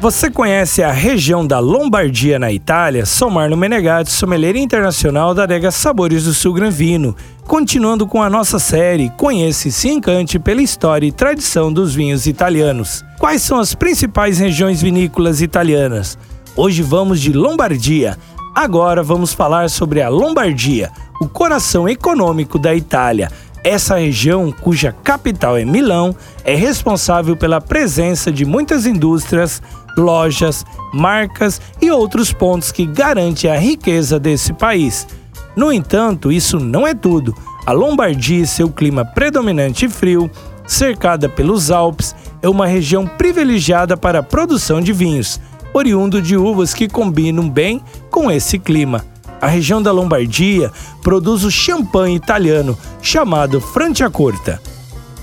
Você conhece a região da Lombardia na Itália? Sou Marlon Menegatti, sommelier internacional da adega Sabores do Sul Gran Vino. Continuando com a nossa série, conheça e se encante pela história e tradição dos vinhos italianos. Quais são as principais regiões vinícolas italianas? Hoje vamos de Lombardia. Agora vamos falar sobre a Lombardia, o coração econômico da Itália. Essa região, cuja capital é Milão, é responsável pela presença de muitas indústrias, lojas, marcas e outros pontos que garantem a riqueza desse país. No entanto, isso não é tudo. A Lombardia seu clima predominante e frio, cercada pelos Alpes, é uma região privilegiada para a produção de vinhos, oriundo de uvas que combinam bem com esse clima. A região da Lombardia produz o champanhe italiano chamado Franciacorta.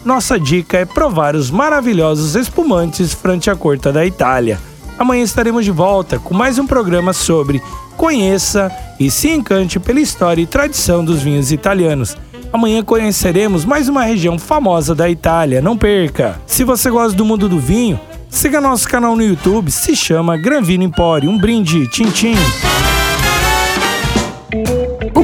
Nossa dica é provar os maravilhosos espumantes Franciacorta da Itália. Amanhã estaremos de volta com mais um programa sobre conheça e se encante pela história e tradição dos vinhos italianos. Amanhã conheceremos mais uma região famosa da Itália, não perca! Se você gosta do mundo do vinho, siga nosso canal no YouTube, se chama Gran Vino Empório. Um brinde, tchim tchim!